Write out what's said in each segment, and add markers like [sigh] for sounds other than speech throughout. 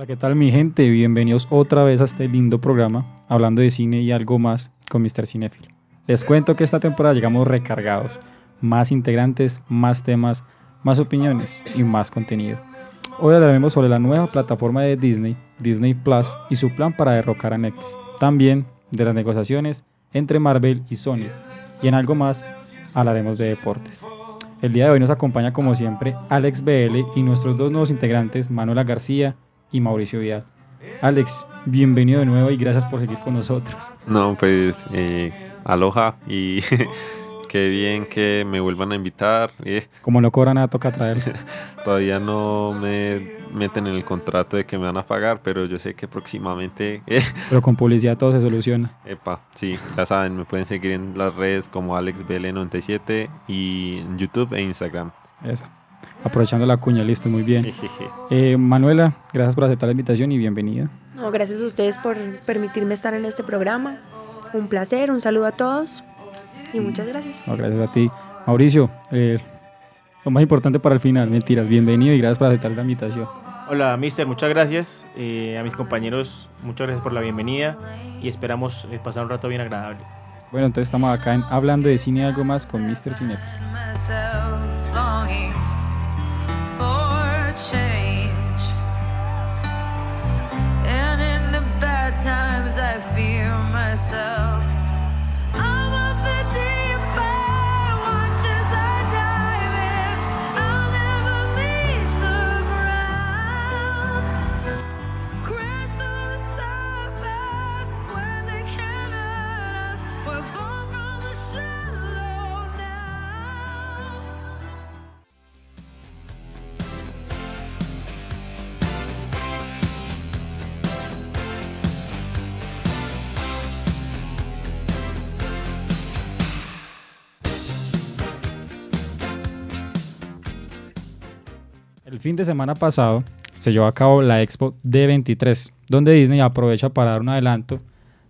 Hola, ¿qué tal mi gente? Bienvenidos otra vez a este lindo programa, hablando de cine y algo más con Mr. Cinefil. Les cuento que esta temporada llegamos recargados, más integrantes, más temas, más opiniones y más contenido. Hoy hablaremos sobre la nueva plataforma de Disney, Disney Plus, y su plan para derrocar a Netflix. También de las negociaciones entre Marvel y Sony. Y en algo más hablaremos de deportes. El día de hoy nos acompaña como siempre Alex BL y nuestros dos nuevos integrantes, Manuela García y Mauricio Vidal. Alex, bienvenido de nuevo y gracias por seguir con nosotros. No, pues eh, aloha y [laughs] qué bien que me vuelvan a invitar. Eh. Como no cobra nada, toca traer. [laughs] Todavía no me meten en el contrato de que me van a pagar, pero yo sé que próximamente... Eh. [laughs] Pero con publicidad todo se soluciona. Epa, sí, ya saben, me pueden seguir en las redes como AlexBL97 y en YouTube e Instagram. Eso. Aprovechando la cuña, listo, muy bien. Eh, Manuela, gracias por aceptar la invitación y bienvenida. No, gracias a ustedes por permitirme estar en este programa. Un placer, un saludo a todos y muchas gracias. No, gracias a ti. Mauricio, eh, lo más importante para el final, mentiras, bienvenido y gracias por aceptar la invitación. Hola, mister, muchas gracias. Eh, a mis compañeros, muchas gracias por la bienvenida y esperamos pasar un rato bien agradable. Bueno, entonces estamos acá en Hablando de Cine y algo más con Mr. Cine. Fin de semana pasado se llevó a cabo la Expo D23, donde Disney aprovecha para dar un adelanto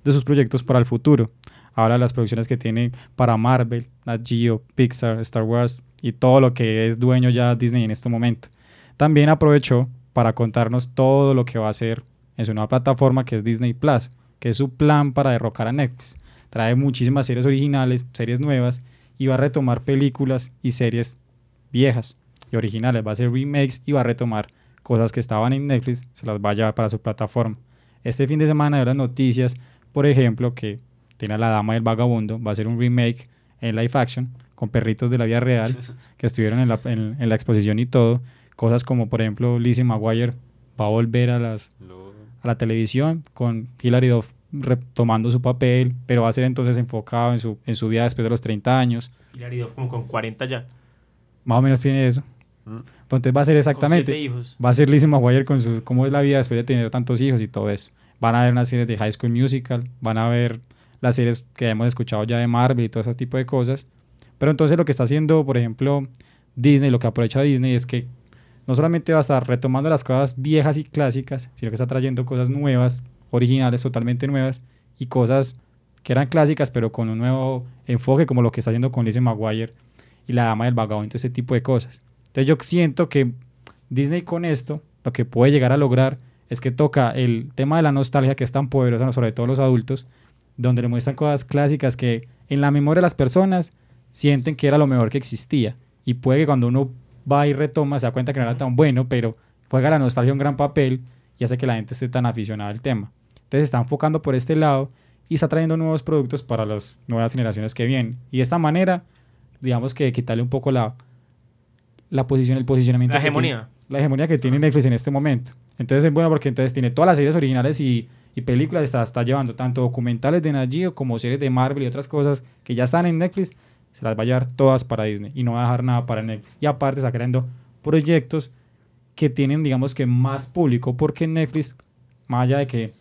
de sus proyectos para el futuro. Habla de las producciones que tiene para Marvel, Nat Geo, Pixar, Star Wars y todo lo que es dueño ya Disney en este momento. También aprovechó para contarnos todo lo que va a hacer en su nueva plataforma que es Disney Plus, que es su plan para derrocar a Netflix. Trae muchísimas series originales, series nuevas y va a retomar películas y series viejas y originales, va a hacer remakes y va a retomar cosas que estaban en Netflix, se las va a llevar para su plataforma. Este fin de semana de las noticias, por ejemplo, que tiene a La Dama del Vagabundo, va a ser un remake en live action con perritos de la vida real [laughs] que estuvieron en la, en, la exposición y todo. Cosas como, por ejemplo, Lizzie McGuire va a volver a, las, a la televisión con Hilary Duff retomando su papel, pero va a ser entonces enfocado en su, en su vida después de los 30 años. Hilary Duff como con 40 ya. Más o menos tiene eso. Pues entonces va a ser exactamente. hijos. Va a ser Lizzie McGuire con su, cómo es la vida después de tener tantos hijos y todo eso. Van a ver unas series de High School Musical, van a ver las series que hemos escuchado ya de Marvel y todo ese tipo de cosas. Pero entonces lo que está haciendo, por ejemplo, Disney, lo que aprovecha Disney es que no solamente va a estar retomando las cosas viejas y clásicas, sino que está trayendo cosas nuevas, originales, totalmente nuevas, y cosas que eran clásicas, pero con un nuevo enfoque, como lo que está haciendo con Lizzie McGuire y la dama del vagabundo, ese tipo de cosas. Entonces yo siento que Disney con esto lo que puede llegar a lograr es que toca el tema de la nostalgia que es tan poderosa, sobre todo los adultos, donde le muestran cosas clásicas que en la memoria de las personas sienten que era lo mejor que existía. Y puede que cuando uno va y retoma se da cuenta que no era tan bueno, pero juega la nostalgia un gran papel y hace que la gente esté tan aficionada al tema. Entonces está enfocando por este lado y está trayendo nuevos productos para las nuevas generaciones que vienen. Y de esta manera, digamos que quitarle un poco la, la posición, el posicionamiento. La hegemonía. la hegemonía que tiene Netflix en este momento. Entonces es bueno porque entonces tiene todas las series originales y, y películas, está, está llevando tanto documentales de Nat como series de Marvel y otras cosas que ya están en Netflix, se las va a llevar todas para Disney y no va a dejar nada para Netflix. Y aparte está creando proyectos que tienen, digamos que más público, porque Netflix, más allá de que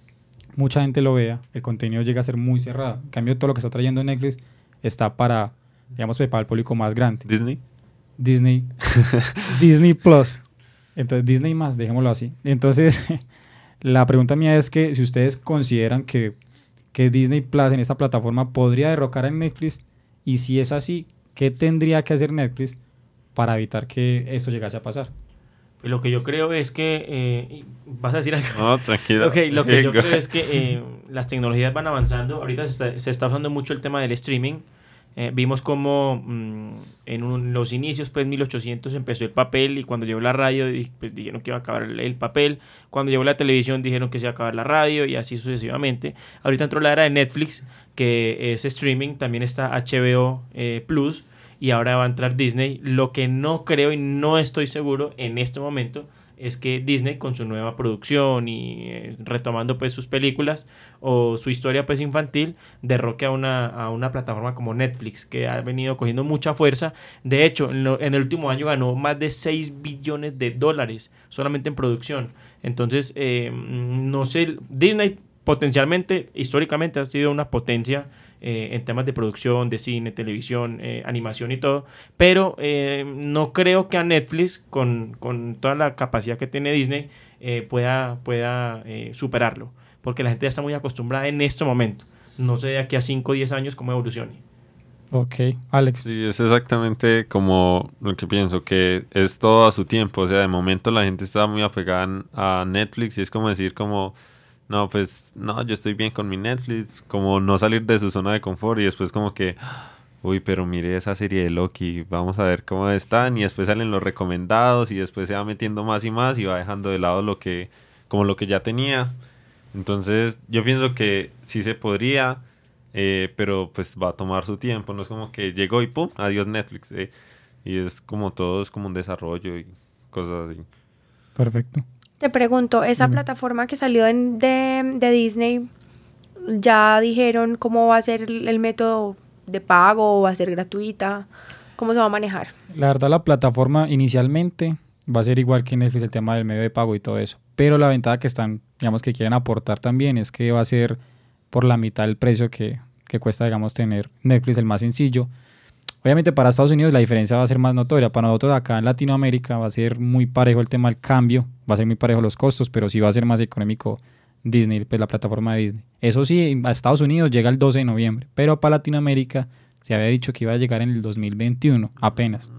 mucha gente lo vea, el contenido llega a ser muy cerrado. En cambio, todo lo que está trayendo Netflix está para, digamos, para el público más grande. Disney. Disney, [laughs] Disney Plus. Entonces, Disney más, dejémoslo así. Entonces, [laughs] la pregunta mía es que si ustedes consideran que, que Disney Plus en esta plataforma podría derrocar a Netflix, y si es así, ¿qué tendría que hacer Netflix para evitar que eso llegase a pasar? Pues lo que yo creo es que... eh, ¿Vas a decir algo? No, tranquilo. Ok, lo que yo creo es que eh, las tecnologías van avanzando. Ahorita se está, se está usando mucho el tema del streaming. Eh, vimos como mm, en los inicios, pues 1800 empezó el papel y cuando llegó la radio di- pues, dijeron que iba a acabar el, el papel. Cuando llegó la televisión dijeron que se iba a acabar la radio y así sucesivamente. Ahorita entró la era de Netflix, que es streaming. También está HBO eh, Plus y ahora va a entrar Disney. Lo que no creo y no estoy seguro en este momento es que Disney con su nueva producción y eh, retomando pues sus películas o su historia pues infantil derroque a una, a una plataforma como Netflix que ha venido cogiendo mucha fuerza. De hecho, en, el último año ganó más de 6 billones de dólares solamente en producción. Entonces, eh, no sé, Disney potencialmente, históricamente ha sido una potencia eh, en temas de producción, de cine, televisión, eh, animación y todo, pero eh, no creo que a Netflix, con, con toda la capacidad que tiene Disney, eh, pueda, pueda eh, superarlo, porque la gente ya está muy acostumbrada en este momento. No sé de aquí a 5 o 10 años cómo evolucione. Ok, Alex. Sí, es exactamente como lo que pienso, que es todo a su tiempo. O sea, de momento la gente está muy apegada a Netflix y es como decir como, no, pues, no, yo estoy bien con mi Netflix, como no salir de su zona de confort y después como que, uy, pero mire esa serie de Loki, vamos a ver cómo están y después salen los recomendados y después se va metiendo más y más y va dejando de lado lo que, como lo que ya tenía. Entonces, yo pienso que sí se podría, eh, pero pues va a tomar su tiempo. No es como que llegó y pum, adiós Netflix. eh. Y es como todo, es como un desarrollo y cosas así. Perfecto. Te pregunto, esa plataforma que salió en- de, de Disney, ¿ya dijeron cómo va a ser el, el método de pago? ¿Va a ser gratuita? ¿Cómo se va a manejar? La verdad, la plataforma inicialmente va a ser igual que Netflix, el tema del medio de pago y todo eso. Pero la ventaja que están, digamos, que quieren aportar también es que va a ser por la mitad del precio que, que cuesta, digamos, tener Netflix, el más sencillo. Obviamente para Estados Unidos la diferencia va a ser más notoria. Para nosotros acá en Latinoamérica va a ser muy parejo el tema del cambio, va a ser muy parejo los costos, pero sí va a ser más económico Disney, pues la plataforma de Disney. Eso sí, a Estados Unidos llega el 12 de noviembre, pero para Latinoamérica se había dicho que iba a llegar en el 2021 apenas.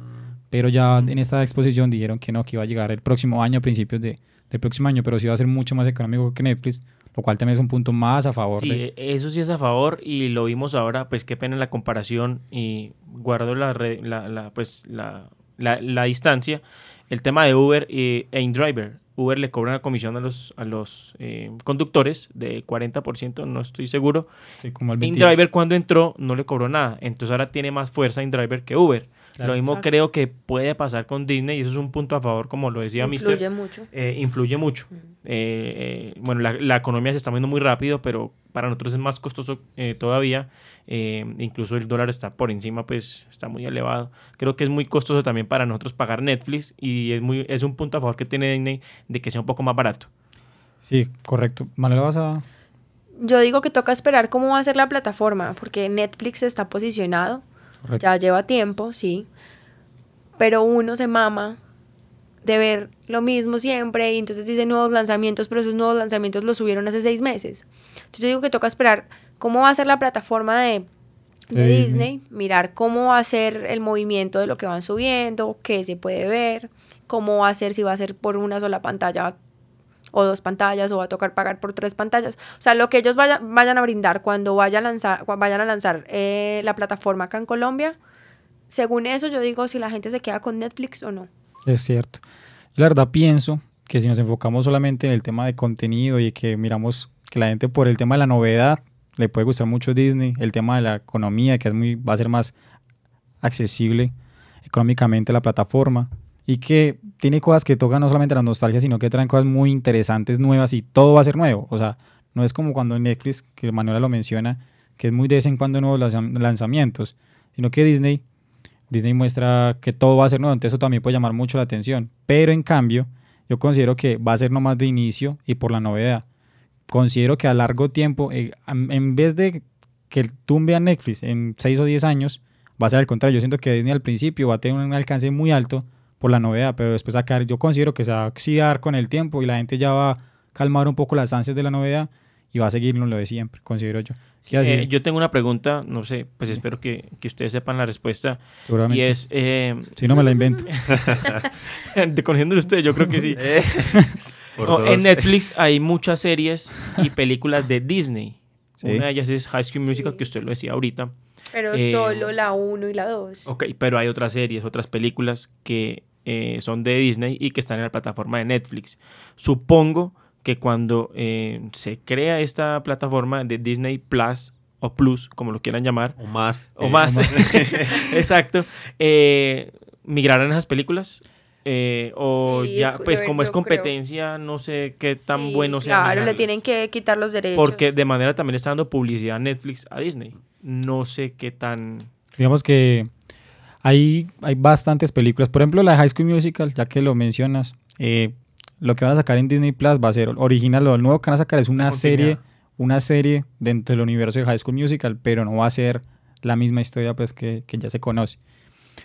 Pero ya en esta exposición dijeron que no, que iba a llegar el próximo año, a principios de, del próximo año, pero sí va a ser mucho más económico que Netflix, lo cual también es un punto más a favor Sí, de... e- eso sí es a favor y lo vimos ahora, pues qué pena la comparación y guardo la, re- la, la, pues, la, la, distancia. El tema de Uber y, e InDriver. Uber le cobra una comisión a los, a los eh, conductores de 40%, no estoy seguro. Sí, como el 28. InDriver cuando entró no le cobró nada, entonces ahora tiene más fuerza InDriver que Uber. Claro. Lo mismo Exacto. creo que puede pasar con Disney y eso es un punto a favor, como lo decía Mister Influye mucho. eh, influye mucho. Mm. Eh, eh, bueno, la, la economía se está moviendo muy rápido, pero para nosotros es más costoso eh, todavía. Eh, incluso el dólar está por encima, pues está muy elevado. Creo que es muy costoso también para nosotros pagar Netflix y es, muy, es un punto a favor que tiene Disney de que sea un poco más barato. Sí, correcto. Manuel, vas a... Yo digo que toca esperar cómo va a ser la plataforma, porque Netflix está posicionado, Correcto. Ya lleva tiempo, sí, pero uno se mama de ver lo mismo siempre y entonces dice nuevos lanzamientos, pero esos nuevos lanzamientos los subieron hace seis meses. Entonces yo digo que toca esperar cómo va a ser la plataforma de, de De Disney, Disney. mirar cómo va a ser el movimiento de lo que van subiendo, qué se puede ver, cómo va a ser, si va a ser por una sola pantalla o dos pantallas o va a tocar pagar por tres pantallas. O sea, lo que ellos vaya- vayan a brindar cuando vaya a lanzar, vayan a lanzar la plataforma acá en Colombia, según eso yo digo si la gente se queda con Netflix o no. Es cierto. La verdad pienso que si nos enfocamos solamente en el tema de contenido y que miramos que la gente por el tema de la novedad le puede gustar mucho Disney, el tema de la economía que es muy va a ser más accesible económicamente la plataforma y que tiene cosas que tocan no solamente la nostalgia, sino que traen cosas muy interesantes, nuevas y todo va a ser nuevo. O sea, no es como cuando Netflix, que Manuela lo menciona, que es muy de vez en cuando nuevos lanzam- lanzamientos, sino que Disney Disney muestra que todo va a ser nuevo, entonces eso también puede llamar mucho la atención. Pero en cambio, yo considero que va a ser nomás de inicio y por la novedad. Considero que a largo tiempo, eh, en vez de que tumbe a Netflix en 6 o 10 años, va a ser al contrario. Yo siento que Disney al principio va a tener un alcance muy alto por la novedad, pero después acá yo considero que se va a oxidar con el tiempo y la gente ya va a calmar un poco las ansias de la novedad y va a seguir lo de siempre, considero yo. Eh, yo tengo una pregunta, no sé, pues espero que, que ustedes sepan la respuesta. Seguramente. Y es... eh, Si no me la invento. [laughs] de conociéndolo usted, yo creo que sí. [laughs] Eh, No, en Netflix hay muchas series y [laughs] películas de Disney. Sí. Una de ellas es High School Musical, que usted lo decía ahorita. Pero Eh, solo la 1 y la 2. Ok, pero hay otras series, otras películas que eh, son de Disney y que están en la plataforma de Netflix. Supongo que cuando eh, se crea esta plataforma de Disney Plus o Plus, como lo quieran llamar, O más. o eh, más, [laughs] exacto, eh, migrarán esas películas. Eh, o Sí, ya, pues como es creo. competencia, no sé qué tan Sí, bueno sea. Claro, le tienen que quitar los derechos. Porque de manera también está dando publicidad a Netflix a Disney. No sé qué tan. Digamos que hay, hay bastantes películas. Por ejemplo, la de High School Musical, ya que lo mencionas, eh, lo que van a sacar en Disney Plus va a ser original. Lo nuevo que van a sacar es una serie, una serie dentro del universo de High School Musical, pero no va a ser la misma historia pues, que, que ya se conoce.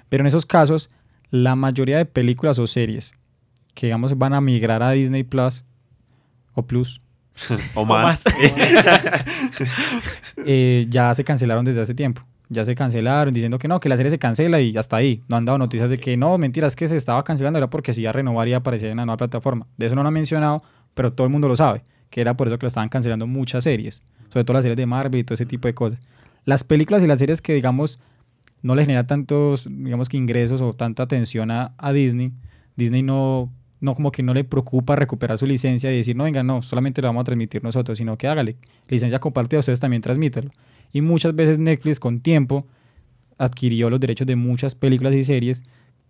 Pero en esos casos, la mayoría de películas o series que digamos van a migrar a Disney Plus o Plus, [laughs] O más. más. [laughs] eh, ya se cancelaron desde hace tiempo. Ya se cancelaron diciendo que no, que la serie se cancela y hasta ahí. No han dado noticias de que no, mentiras, que se estaba cancelando, era porque si ya renovar y aparecer en la nueva plataforma. De eso no lo han mencionado, pero todo el mundo lo sabe, que era por eso que lo estaban cancelando muchas series, sobre todo las series de Marvel y todo ese tipo de cosas. Las películas y las series que, digamos, no le genera tantos, digamos que ingresos o tanta atención a, a Disney, Disney no, no como que no le preocupa recuperar su licencia y decir, no, venga, no, solamente lo vamos a transmitir nosotros, sino que hágale, licencia compartida, ustedes también transmítanlo. Y muchas veces Netflix con tiempo adquirió los derechos de muchas películas y series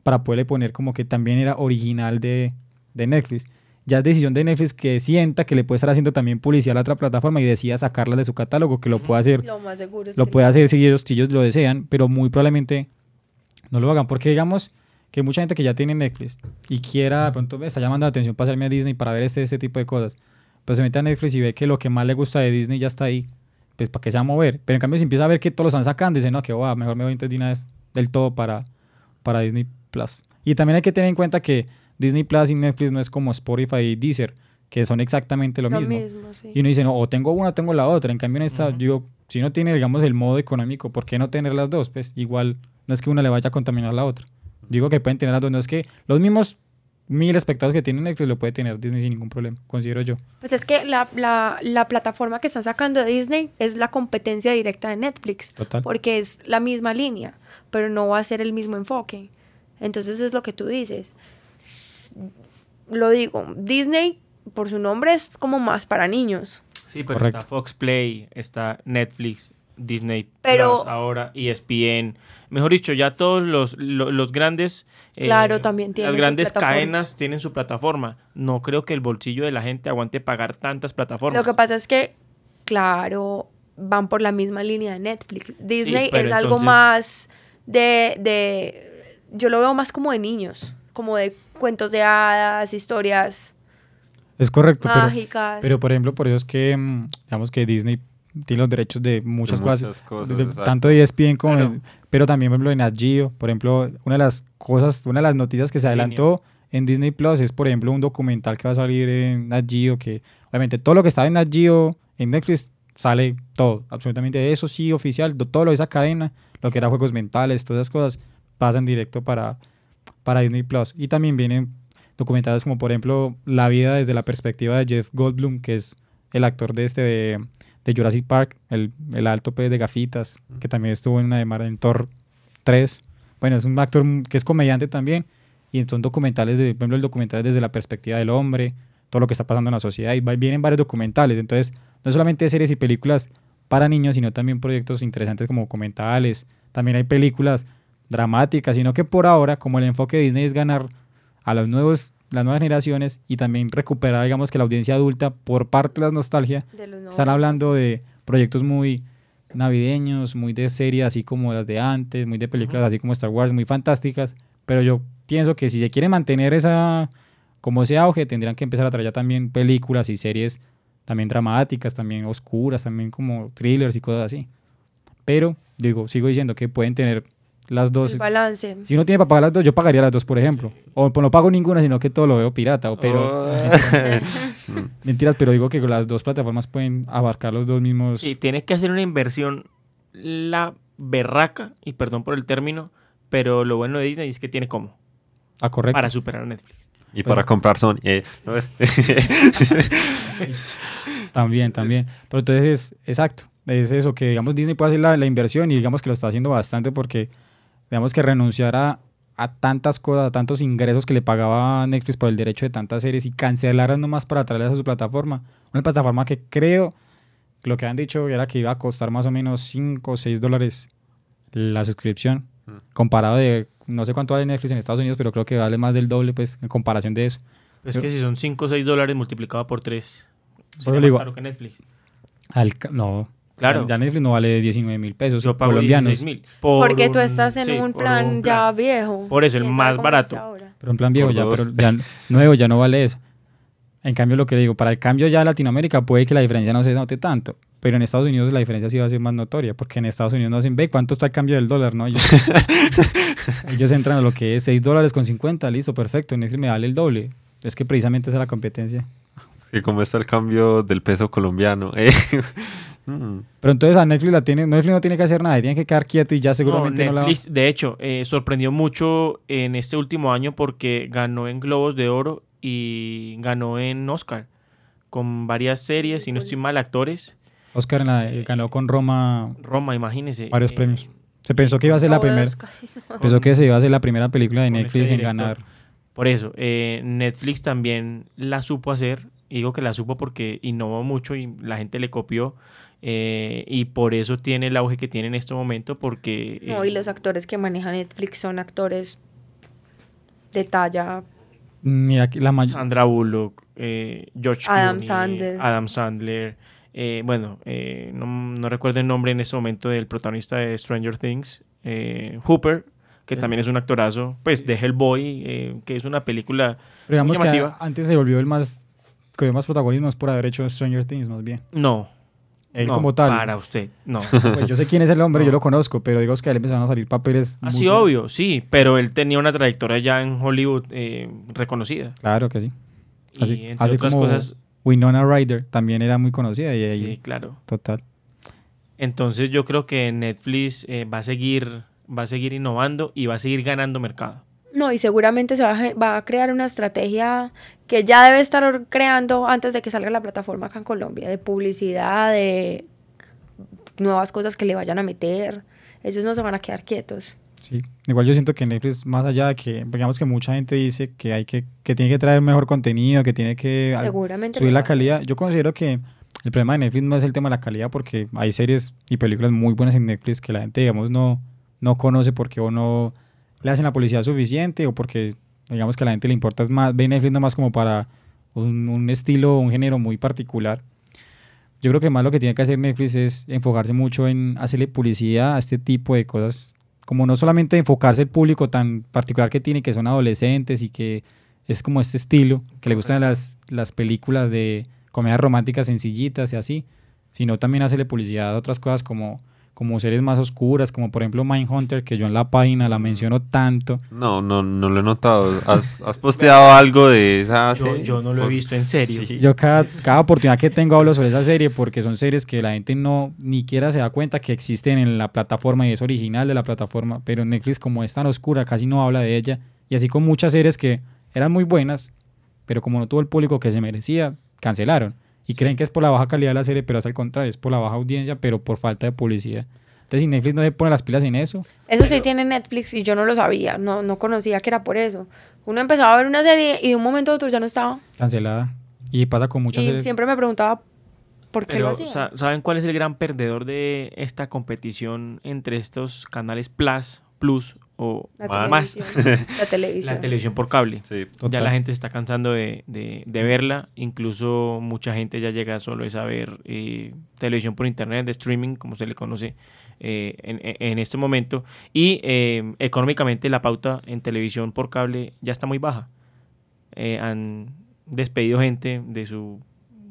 para poderle poner como que también era original de, de Netflix. Ya es decisión de Netflix que sienta que le puede estar haciendo también publicidad a la otra plataforma y decida sacarla de su catálogo, que lo puede hacer Lo más seguro es lo que puede no. hacer si ellos, si ellos lo desean, pero muy probablemente no lo hagan. Porque digamos que mucha gente que ya tiene Netflix y quiera, de pronto me está llamando la atención para pasarme a Disney para ver este, este tipo de cosas, pues se mete a Netflix y ve que lo que más le gusta de Disney ya está ahí, pues para qué se va a mover. Pero en cambio, si empieza a ver que todos lo están sacando, dice, no, que va, mejor me voy entonces de una vez del todo para, para Disney Plus. Y también hay que tener en cuenta que Disney Plus y Netflix no es como Spotify y Deezer, que son exactamente lo, Lo mismo. mismo, sí. Y uno dice, no, o tengo una o tengo la otra. En cambio, en esta, Ujú. digo, si no tiene, digamos, el modo económico, ¿por qué no tener las dos? Pues igual, no es que una le vaya a contaminar a la otra. Digo que pueden tener las dos, no es que los mismos mil espectadores que tiene Netflix lo puede tener Disney sin ningún problema, considero yo. Pues es que la, la, la plataforma que están sacando de Disney es la competencia directa de Netflix. Total. Porque es la misma línea, pero no va a ser el mismo enfoque. Entonces es lo que tú dices. Lo digo, Disney, por su nombre, es como más para niños. Sí, pero Correcto. está Fox Play, está Netflix, Disney Pero- Plus, ahora ESPN. Mejor dicho, ya todos los, lo- los grandes. eh, Claro, también tienen Las su grandes plataforma. cadenas tienen su plataforma. No creo que el bolsillo de la gente aguante pagar tantas plataformas. Lo que pasa es que, claro, van por la misma línea de Netflix. Disney pero es algo más de, de, yo lo veo más como de niños, como de cuentos de hadas, historias Es correcto, pero, mágicas. pero por ejemplo, por eso es que, mm, digamos que Disney tiene los derechos de muchas, De cosas, muchas cosas, de- exacto. tanto de ESPN como, Claro. de- pero también, por ejemplo, en Nat Geo, por ejemplo, una de las cosas, una de las noticias que se adelantó en Disney Plus es, por ejemplo, un documental que va a salir en Nat Geo, que obviamente todo lo que está en Nat Geo, en Netflix, sale todo, absolutamente eso sí, oficial, do- todo lo de esa cadena, lo que era juegos mentales, todas esas cosas, pasan directo para, para Disney Plus. Y también vienen documentales como, por ejemplo, la vida desde la perspectiva de Jeff Goldblum, que es el actor de este de, de Jurassic Park, el, el alto pez de gafitas, que también estuvo en una de Mar en Thor 3. Bueno, es un actor que es comediante también, y son documentales, de, por ejemplo, el documental desde la perspectiva del hombre, todo lo que está pasando en la sociedad, y vienen varios documentales, entonces no solamente series y películas para niños, sino también proyectos interesantes como documentales, también hay películas dramáticas, sino que por ahora, como el enfoque de Disney es ganar a los nuevos, las nuevas generaciones y también recuperar, digamos que la audiencia adulta por parte de la nostalgia, de están 90, hablando de proyectos muy navideños, muy de series así como las de antes, muy de películas así como Star Wars, muy fantásticas, pero yo pienso que si se quiere mantener esa como ese auge, tendrían que empezar a traer ya también películas y series también dramáticas, también oscuras, también como thrillers y cosas así. Pero digo, sigo diciendo que pueden tener las dos. El balance. Si uno tiene para pagar las dos, yo pagaría las dos, por ejemplo. O pues no pago ninguna, sino que todo lo veo pirata. o- Pero, Oh. [laughs] [laughs] mentiras, pero digo que las dos plataformas pueden abarcar los dos mismos. Sí, tienes que hacer una inversión la berraca, y perdón por el término, pero lo bueno de Disney es que tiene cómo Ah, correcto. para superar a Netflix. y para comprar Sony. eh, ¿no es? [laughs] También, también. Pero entonces es exacto. Es eso, que digamos Disney puede hacer la, la inversión y digamos que lo está haciendo bastante porque digamos que renunciar a, a tantas cosas, a tantos ingresos que le pagaba Netflix por el derecho de tantas series y cancelarlas nomás para traerlas a su plataforma. Una plataforma que creo que lo que han dicho era que iba a costar más o menos 5 o 6 dólares la suscripción. Mm. Comparado de, no sé cuánto vale Netflix en Estados Unidos, pero creo que vale más del doble pues en comparación de eso. Es Pero- que si son 5 o 6 dólares multiplicado por 3, Por sería más digo- caro que Netflix. Al no, Claro. ya, Netflix no vale 19 mil pesos Yo pago colombianos. 16 mil. por Porque tú estás en sí, un plan un ya viejo. Por eso, el ¿Quién más barato. Pero en plan viejo Por ya, dos. pero ya nuevo ya no vale eso. En cambio, lo que le digo, para el cambio ya de Latinoamérica puede que la diferencia no se note tanto. Pero en Estados Unidos la diferencia sí va a ser más notoria, porque en Estados Unidos no hacen, ve cuánto está el cambio del dólar, ¿no? Ellos, [laughs] ellos entran a lo que es 6 dólares con 50, listo, perfecto, Netflix me vale el doble. Es que precisamente esa es la competencia. Y cómo está el cambio del peso colombiano. [laughs] eh. Mm. Pero entonces a Netflix la tiene, Netflix no tiene que hacer nada, tiene que quedar quieto y ya seguramente No, no, la Netflix, de hecho, eh, sorprendió mucho en este último año porque ganó en Globos de Oro y ganó en Oscar con varias series, si no estoy mal, actores. Oscar en la- eh, ganó con Roma Roma, imagínese. varios eh, premios. Se pensó que iba a ser la primera, [laughs] no. pensó que se iba a ser la primera película de con Netflix este en ganar. Por eso, eh, Netflix también la supo hacer. y Digo que la supo porque innovó mucho y la gente le copió. Eh, y por eso tiene el auge que tiene en este momento. Porque. No, eh, y los actores que maneja Netflix son actores de talla. Mira, que la Sandra Bullock, eh, George Adam Clooney, Sandler. Adam Sandler. eh, bueno, eh, no, no recuerdo el nombre en este momento del protagonista de Stranger Things, eh, Hooper, que también es un actorazo, pues de Hellboy, eh, que es una película... Pero digamos que llamativa. antes se volvió el más que dio más protagonismo es por haber hecho Stranger Things más bien. No. Él no, como tal. Para usted, no. [laughs] Pues yo sé quién es el hombre, No. yo lo conozco, pero digo es que a él empezaron a salir papeles. muy Así buenos. obvio, sí, pero él tenía una trayectoria ya en Hollywood eh, reconocida. Claro que sí. Y Así, entre así otras como cosas, Winona Ryder también era muy conocida y sí, claro. total. Entonces yo creo que Netflix eh, va a seguir va a seguir innovando y va a seguir ganando mercado. No, y seguramente se va a, va a crear una estrategia que ya debe estar creando antes de que salga la plataforma acá en Colombia, de publicidad, de nuevas cosas que le vayan a meter. Ellos no se van a quedar quietos. Sí. Igual yo siento que Netflix, más allá de que, digamos que mucha gente dice que hay que, que tiene que traer mejor contenido, que tiene que Seguramente. subir la calidad. Yo considero que el problema de Netflix no es el tema de la calidad, porque hay series y películas muy buenas en Netflix que la gente, digamos, no, no conoce porque o no le hacen la publicidad suficiente o porque, digamos, que a la gente le importa es más, ve Netflix nomás como para un, un estilo, un género muy particular. Yo creo que más lo que tiene que hacer Netflix es enfocarse mucho en hacerle publicidad a este tipo de cosas. Como no solamente enfocarse el público tan particular que tiene, que son adolescentes y que es como este estilo, que le gustan las, las películas de comedias románticas sencillitas y así, sino también hacerle publicidad a otras cosas como, como series más oscuras, como por ejemplo Mindhunter, que yo en la página la menciono tanto. No, no, no lo he notado. ¿Has, has posteado algo de esa serie? yo no lo he visto en serio. Sí. Yo cada, cada oportunidad que tengo hablo sobre esa serie porque son series que la gente no ni siquiera se da cuenta que existen en la plataforma y es original de la plataforma, pero Netflix como es tan oscura casi no habla de ella y así con muchas series que eran muy buenas, pero como no tuvo el público que se merecía, cancelaron. Y creen que es por la baja calidad de la serie, pero es al contrario, es por la baja audiencia, pero por falta de publicidad. Entonces si Netflix no se pone las pilas en eso, Eso sí tiene Netflix y yo no lo sabía, no, no conocía que era por eso. Uno empezaba a ver una serie y de un momento a otro ya no estaba. cancelada. Y pasa con muchas y series. siempre me preguntaba por qué lo hacía. sa- ¿saben cuál es el gran perdedor de esta competición entre estos canales Plus, Plus o la más. televisión. [laughs] la televisión. la televisión por cable? Sí. Total. Ya la gente se está cansando de, de- de verla, incluso mucha gente ya llega solo es a ver eh, televisión por internet, de streaming, como se le conoce eh, en, en- en este momento, y eh, económicamente la pauta en televisión por cable ya está muy baja. Eh, han despedido gente de su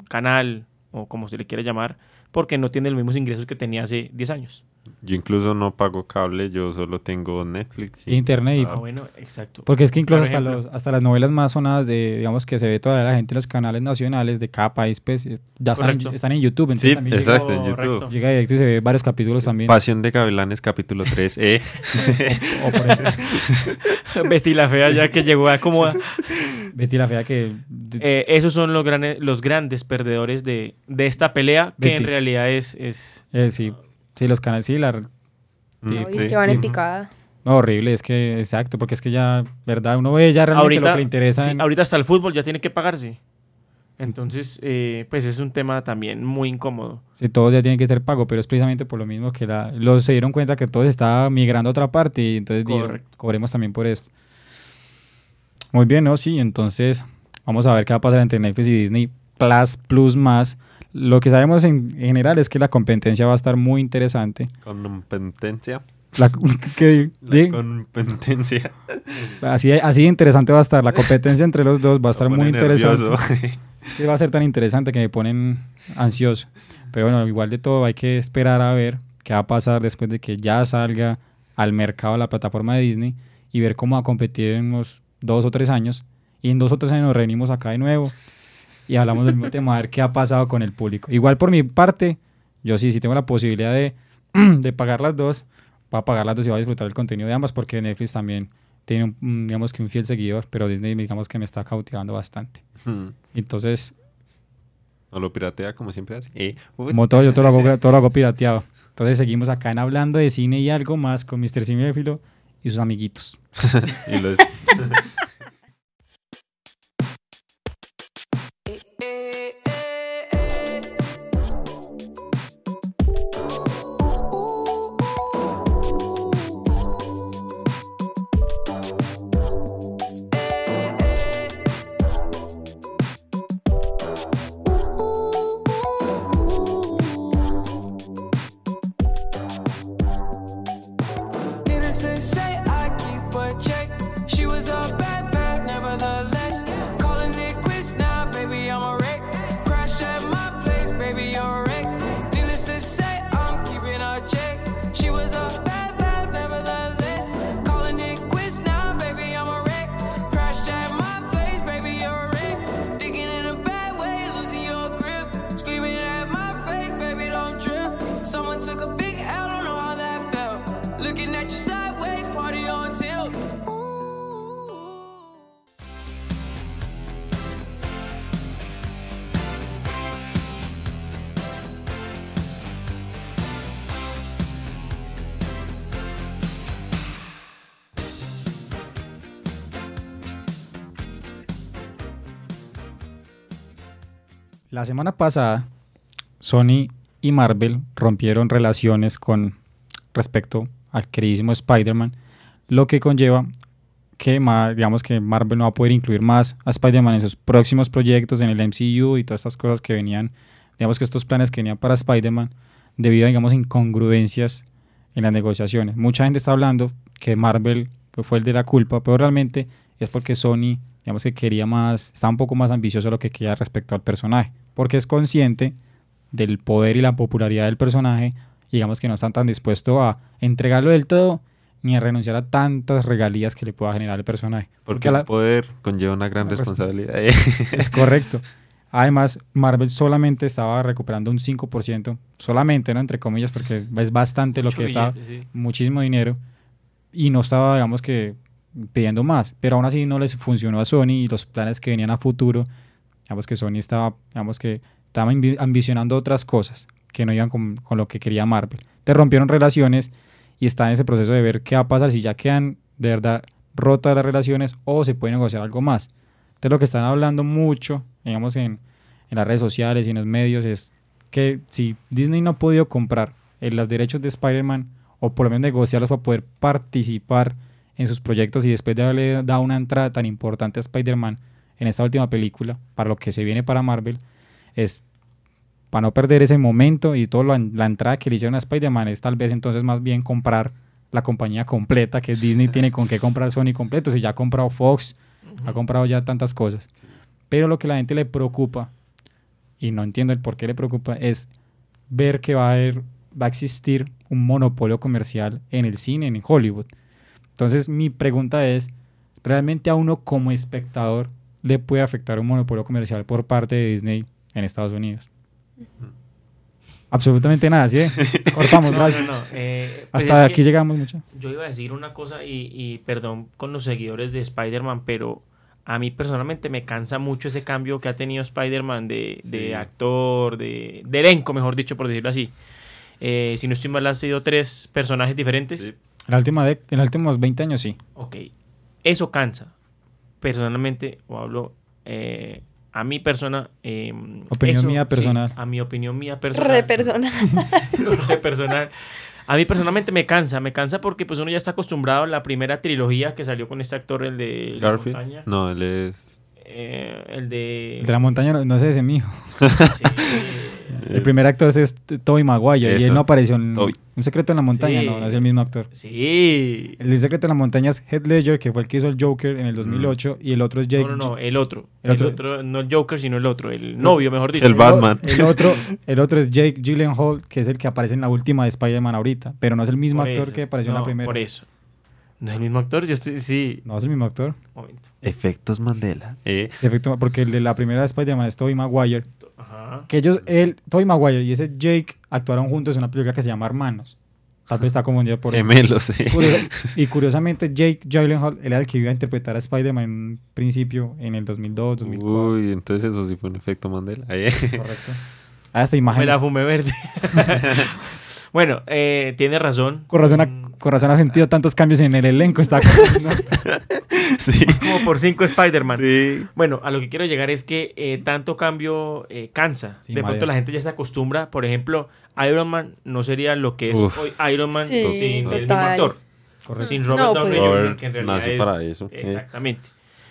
canal, o como se le quiera llamar, porque no tiene los mismos ingresos que tenía hace 10 años. Yo incluso no pago cable, yo solo tengo Netflix. Sí, internet y- Ah, bueno, exacto. Porque es que incluso hasta, los, hasta las novelas más sonadas de, digamos, que se ve toda la gente en los canales nacionales de cada país, pues, eh, ya están, están en YouTube. Entonces Sí, también exacto, en. YouTube. Llega, llega directo y se ve varios capítulos también. Pasión de Gavilanes, capítulo 3. Eh. [laughs] O por ejemplo, [laughs] Betty la fea ya que llegó a como... a- Betty la Fea que... Eh, esos son los, grandes los grandes perdedores de, de esta pelea, que en realidad es... es eh, sí, sí, los canales, sí, la... Mm, Sí, es que van en picada. No, horrible, es que, exacto, porque es que ya, ¿verdad? Uno ve ya realmente lo que le interesa. sí, en- ahorita hasta el fútbol ya tiene que pagarse. Entonces, eh, pues es un tema también muy incómodo. Sí, todo ya tiene que ser pago, pero es precisamente por lo mismo que la, los se dieron cuenta que todo estaba migrando a otra parte y entonces Correcto. cobremos también por esto. Muy bien, ¿no? Sí, entonces vamos a ver qué va a pasar entre Netflix y Disney Plus Plus más. Lo que sabemos en general es que la competencia va a estar muy interesante. Competencia. La, [laughs] que- La de- competencia. así, así de interesante va a estar. La competencia entre los dos va a [laughs] estar muy interesante. Es que va a ser tan interesante que me ponen ansioso. Pero bueno, igual de todo hay que esperar a ver qué va a pasar después de que ya salga al mercado la plataforma de Disney y ver cómo va a competir en unos dos o tres años. Y en dos o tres años nos reunimos acá de nuevo y hablamos del mismo tema, a ver qué ha pasado con el público. Igual por mi parte, yo sí, sí tengo la posibilidad de, [clears throat] de pagar las dos, voy a pagar las dos y voy a disfrutar el contenido de ambas porque Netflix también tiene, un- digamos que un fiel seguidor, pero Disney digamos que me está cautivando bastante. Hmm. Entonces, O lo piratea como siempre hace. Eh, como todo, yo todo lo, hago, [laughs] todo lo hago pirateado. Entonces seguimos acá en hablando de cine y algo más con Mr. Cinéfilo y sus amiguitos. [laughs] Y los- [laughs] La semana pasada, Sony y Marvel rompieron relaciones con respecto al queridísimo Spider-Man, lo que conlleva que, digamos que Marvel no va a poder incluir más a Spider-Man en sus próximos proyectos en el MCU y todas estas cosas que venían, digamos que estos planes que venían para Spider-Man, debido a, digamos, incongruencias en las negociaciones. Mucha gente está hablando que Marvel fue- fue el de la culpa, pero realmente es porque Sony, digamos que quería más, estaba un poco más ambicioso de lo que quería respecto al personaje, porque es consciente del poder y la popularidad del personaje, y digamos que no están tan dispuestos a entregarlo del todo ni a renunciar a tantas regalías que le pueda generar el personaje. Porque el poder conlleva una gran responsabilidad. [laughs] es correcto. Además, Marvel solamente estaba recuperando un 5%, solamente, ¿no? Entre comillas, porque es bastante lo Mucho que estaba, billete, sí. muchísimo dinero, y no estaba, digamos que, pidiendo más, pero aún así no les funcionó a Sony y los planes que venían a futuro, digamos que Sony estaba, digamos que estaba ambi- ambicionando otras cosas que no iban con, con lo que quería Marvel. Te rompieron relaciones y está en ese proceso de ver qué va a pasar si ya quedan de verdad rotas las relaciones o se puede negociar algo más. Entonces lo que están hablando mucho, digamos en, en las redes sociales y en los medios es que si Disney no ha podido comprar eh, los derechos de Spider-Man o por lo menos negociarlos para poder participar en sus proyectos y después de haberle dado una entrada tan importante a Spider-Man en esta última película, para lo que se viene para Marvel, es para no perder ese momento y toda la, la entrada que le hicieron a Spider-Man es tal vez entonces más bien comprar la compañía completa que Disney tiene con qué comprar Sony completo, si ya ha comprado Fox, ha comprado ya tantas cosas. Pero lo que la gente le preocupa, y no entiendo el por qué le preocupa, es ver que va a, haber, va a existir un monopolio comercial en el cine, en Hollywood. Entonces mi pregunta es, ¿realmente a uno como espectador le puede afectar un monopolio comercial por parte de Disney en Estados Unidos? Absolutamente nada, ¿sí? [laughs] Cortamos, No, no, gracias. no. eh, pues Hasta aquí llegamos mucho. Yo iba a decir una cosa y, y perdón con los seguidores de Spider-Man, pero a mí personalmente me cansa mucho ese cambio que ha tenido Spider-Man de, de actor, de, de elenco, mejor dicho, por decirlo así. Eh, si no estoy mal, han sido tres personajes diferentes. Sí. En, la última dec- en los últimos 20 años sí. Ok, eso cansa. Personalmente, o hablo eh, a mi persona. eh, Opinión eso, mía sí, personal. a mi opinión mía personal. Re persona. [laughs] Re personal. A mí personalmente me cansa, me cansa porque pues uno ya está acostumbrado a la primera trilogía que salió con este actor, el de La Garfield. Montaña. No, él es. Eh, el de... El de la montaña no, no es ese mío. Sí. [laughs] El primer actor es T- Tobey Maguire y él no apareció en. Un secreto en la montaña, Sí. no, no es el mismo actor. Sí. El secreto en la montaña es Heath Ledger, que fue el que hizo el Joker en el 2008, y el otro es Jake. No, no, no, el otro. El El otro- otro, no el Joker, sino el otro, el novio, mejor dicho. El Batman. El otro, el otro es Jake Gyllenhaal, que es el que aparece en la última de Spider-Man ahorita, pero no es el mismo Por actor eso. que apareció en la No, primera. Por eso. ¿No es el mismo actor? Yo estoy... Sí. No es el mismo actor. Momento. Efectos Mandela. Eh, Sí, efecto- porque el de la primera de Spider-Man es Tobey Maguire. Ajá. Que ellos, él, Tobey Maguire y ese Jake actuaron juntos en una película que se llama Hermanos. Tal vez está confundido por [laughs] gemelos. Curiosa- y curiosamente, Jake Gyllenhaal él era el que iba a interpretar a Spider-Man en un principio, en el 2002, 2004. Uy, entonces eso sí fue un efecto Mandela. Eh. [laughs] Correcto. Ah, esta Me imagen. la fumé verde. [laughs] bueno, eh, tiene razón. Con razón, ha, Mm, con razón ha sentido tantos cambios en el elenco. Está [laughs] ¿no? sí. [laughs] Como por cinco Spider-Man. Sí. Bueno, a lo que quiero llegar es que eh, tanto cambio eh, cansa. Sí, de pronto la gente ya se acostumbra. Por ejemplo, Iron Man no sería lo que es Uf. hoy Iron Man Sí, sin el mismo actor. Correcto. Sin Robert No, Downey pues. Jr., Robert que en realidad nació es- para eso. eh. Exactamente.